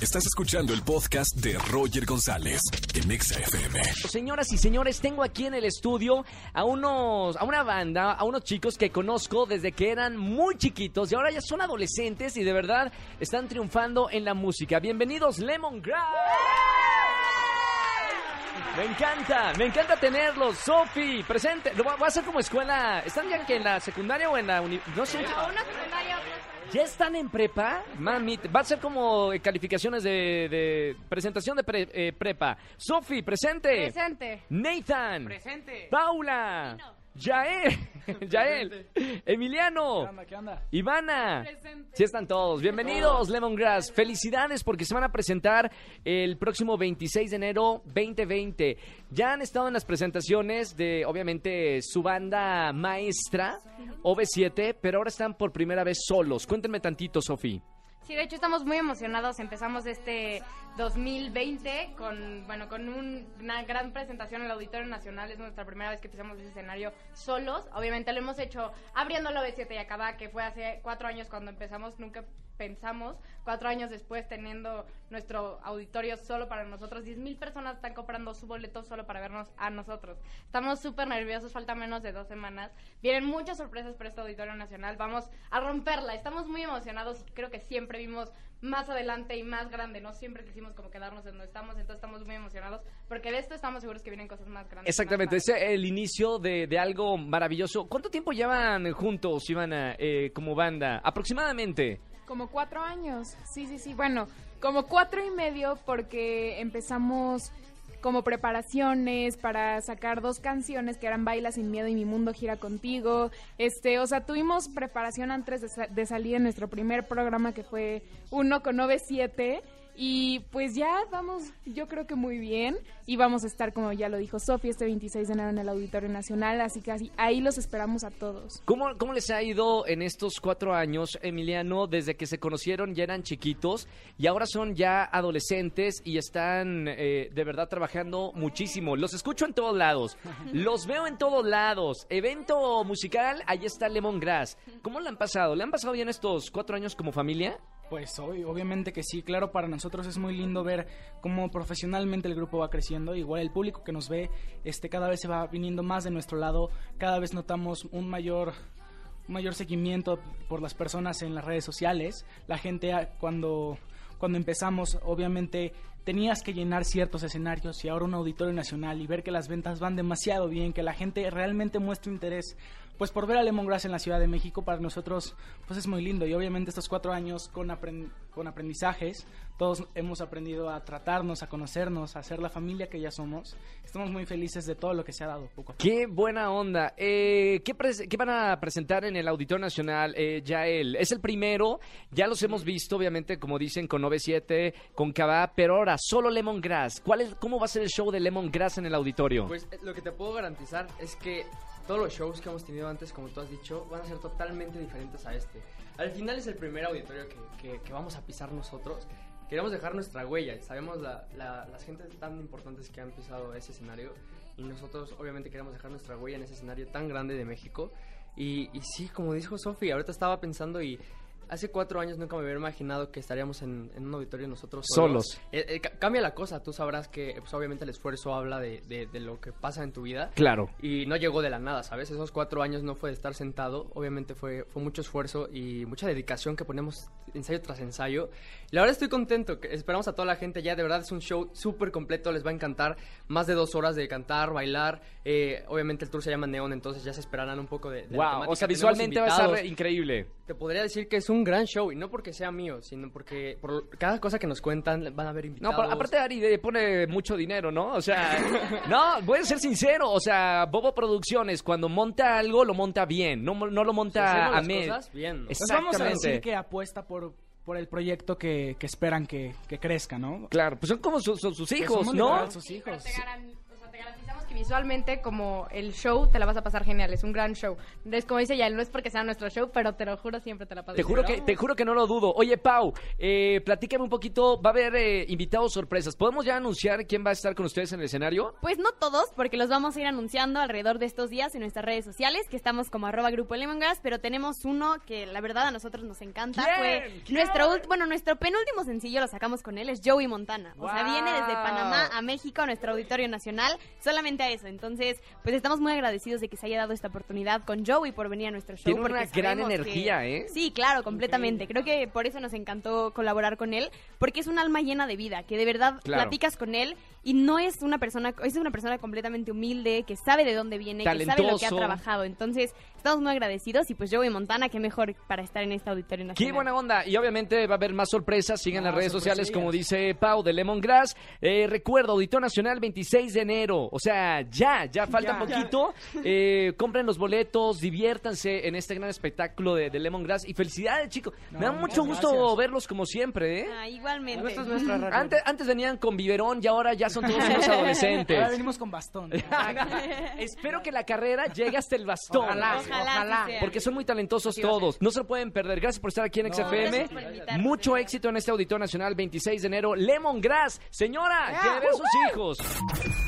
Estás escuchando el podcast de Roger González en Exa FM. Señoras y señores, tengo aquí en el estudio a unos, a una banda, a unos chicos que conozco desde que eran muy chiquitos y ahora ya son adolescentes y de verdad están triunfando en la música. Bienvenidos Lemongrass. Me encanta, me encanta tenerlos. Sofi, presente. Lo va va a hacer como escuela. ¿Están ya que en la secundaria o en la uni- No sé. ¿Ya están en prepa? Mami, va a ser como eh, calificaciones de, de presentación de pre- eh, prepa. Sofi, presente. Presente. Nathan. Presente. Paula. Yael. Yael. Emiliano. ¿Qué onda? Ivana. Sí están todos. Bienvenidos, Lemongrass. Felicidades porque se van a presentar el próximo 26 de enero 2020. Ya han estado en las presentaciones de, obviamente, su banda maestra, OV7, pero ahora están por primera vez solos. Cuéntenme tantito, Sofi. Sí, de hecho estamos muy emocionados. Empezamos este 2020 con, bueno, con un- una gran presentación en el Auditorio Nacional. Es nuestra primera vez que pisamos ese escenario solos. Obviamente lo hemos hecho abriendo la B7 y acaba, que fue hace cuatro años cuando empezamos. Nunca pensamos, cuatro años después, teniendo nuestro auditorio solo para nosotros. 10 mil personas están comprando su boleto solo para vernos a nosotros. Estamos súper nerviosos, falta menos de dos semanas. Vienen muchas sorpresas para este Auditorio Nacional. Vamos a romperla. Estamos muy emocionados y creo que siempre vimos más adelante y más grande. No siempre quisimos como quedarnos en donde estamos, entonces estamos muy emocionados porque de esto estamos seguros que vienen cosas más grandes. Exactamente, más es el inicio de, de algo maravilloso. ¿Cuánto tiempo llevan juntos, Ivana, eh, como banda? Aproximadamente. Como cuatro años, sí, sí, sí. Bueno, como cuatro y medio porque empezamos como preparaciones para sacar dos canciones que eran Baila sin miedo y Mi mundo gira contigo. Este, o sea, tuvimos preparación antes de, sa- de salir nuestro primer programa que fue uno con 97 y pues ya vamos, yo creo que muy bien y vamos a estar como ya lo dijo Sofía este 26 de enero en el Auditorio Nacional, así que así, ahí los esperamos a todos. ¿Cómo, ¿Cómo les ha ido en estos cuatro años, Emiliano, desde que se conocieron ya eran chiquitos y ahora son ya adolescentes y están eh, de verdad trabajando muchísimo? Los escucho en todos lados, los veo en todos lados. Evento musical, ahí está Lemongrass. ¿Cómo le han pasado? ¿Le han pasado bien estos cuatro años como familia? Pues obviamente que sí, claro, para nosotros es muy lindo ver cómo profesionalmente el grupo va creciendo, igual el público que nos ve, este cada vez se va viniendo más de nuestro lado, cada vez notamos un mayor un mayor seguimiento por las personas en las redes sociales. La gente cuando cuando empezamos, obviamente tenías que llenar ciertos escenarios y ahora un auditorio nacional y ver que las ventas van demasiado bien, que la gente realmente muestra interés pues por ver a Lemongrass en la Ciudad de México para nosotros pues es muy lindo y obviamente estos cuatro años con, apren- con aprendizajes todos hemos aprendido a tratarnos, a conocernos, a ser la familia que ya somos. Estamos muy felices de todo lo que se ha dado poco a poco. Qué buena onda. Eh, ¿qué, qué van a presentar en el Auditorio Nacional, eh, Yael? Es el primero, ya los hemos visto, obviamente, como dicen, con 97, con Cabá, pero ahora solo Lemongrass. ¿Cuál es, ¿Cómo va a ser el show de Lemongrass en el auditorio? Pues eh, lo que te puedo garantizar es que todos los shows que hemos tenido antes, como tú has dicho, van a ser totalmente diferentes a este. Al final es el primer auditorio que, que- que vamos a pisar nosotros. Queremos dejar nuestra huella. Sabemos la, la- las gentes tan importantes que han pisado ese escenario. Y nosotros obviamente queremos dejar nuestra huella en ese escenario tan grande de México. Y, y sí, como dijo Sofi, ahorita estaba pensando y hace cuatro años nunca me hubiera imaginado que estaríamos en, en un auditorio nosotros Solos. Eh, eh, ca- cambia la cosa, tú sabrás que pues, obviamente el esfuerzo habla de, de- de lo que pasa en tu vida. Claro. Y no llegó de la nada, ¿sabes? Esos cuatro años no fue de estar sentado, obviamente fue, fue mucho esfuerzo y mucha dedicación que ponemos ensayo tras ensayo. Y la verdad estoy contento, que esperamos a toda la gente ya, de verdad es un show súper completo, les va a encantar, más de dos horas de cantar, bailar, eh, obviamente el tour se llama Neon, entonces ya se esperarán un poco de... de la Wow, temática. o sea, visualmente va a estar increíble. Te podría decir que es un gran show, y no porque sea mío, sino porque por cada cosa que nos cuentan van a haber No, invitados. pero aparte Ari de- pone mucho dinero, ¿no? O sea, no, voy a ser sincero, o sea, Bobo Producciones cuando monta algo lo monta bien, no, no lo monta a las med. cosas bien. Pues vamos a decir Exactamente. que apuesta por, por el proyecto que, que esperan que, que crezca, ¿no? Claro, pues son como su- son sus hijos, ¿no? literal sus Sí, hijos. pero te, visualmente como el show te la vas a pasar genial, es un gran show. Es como dice ya, no es porque sea nuestro show, pero te lo juro, siempre te la pasas Te juro que, te juro que no lo dudo. Oye, Pau, eh, platícame un poquito. Va a haber eh, invitados sorpresas. ¿Podemos ya anunciar quién va a estar con ustedes en el escenario? Pues no todos, porque los vamos a ir anunciando alrededor de estos días en nuestras redes sociales, que estamos como arroba grupo Lemongrass, pero tenemos uno que la verdad a nosotros nos encanta. ¿Quién? Fue ¿Quién? nuestro bueno, nuestro penúltimo sencillo lo sacamos con él, es Joey Montana. O sea, viene desde Panamá a México, a nuestro auditorio nacional, solamente eso. Entonces, pues estamos muy agradecidos de que se haya dado esta oportunidad con Joey por venir a nuestro show. Tiene una gran que- energía, ¿eh? Sí, claro, completamente. Creo que por eso nos encantó colaborar con él, porque es un alma llena de vida, que de verdad Claro. platicas con él y no es una persona, es una persona completamente humilde, que sabe de dónde viene, que sabe lo que ha trabajado. Entonces, estamos muy agradecidos y pues Joey Montana, qué mejor para estar en este auditorio nacional. Qué buena onda. Y obviamente va a haber más sorpresas. Sigan Ah, las redes sociales, como dice Pau de Lemongrass. Eh, recuerdo, Auditorio Nacional 26 de enero. O sea, ya, ya falta Ya. poquito. Eh, compren los boletos, diviértanse en este gran espectáculo de, de Lemongrass. Y felicidades, chicos. Me da mucho gusto gracias. verlos como siempre, ¿eh? Ah, igualmente. Esto es nuestra radio. Antes, antes venían con biberón y ahora ya son todos unos adolescentes. Ahora venimos con bastón. Espero que la carrera llegue hasta el bastón. Ojalá, Ojalá. Porque son muy talentosos todos. No se lo pueden perder. Gracias por estar aquí en No, XFM. Mucho éxito en este Auditorio Nacional 26 de enero. Lemongrass. Señora, quiere ver a sus hijos.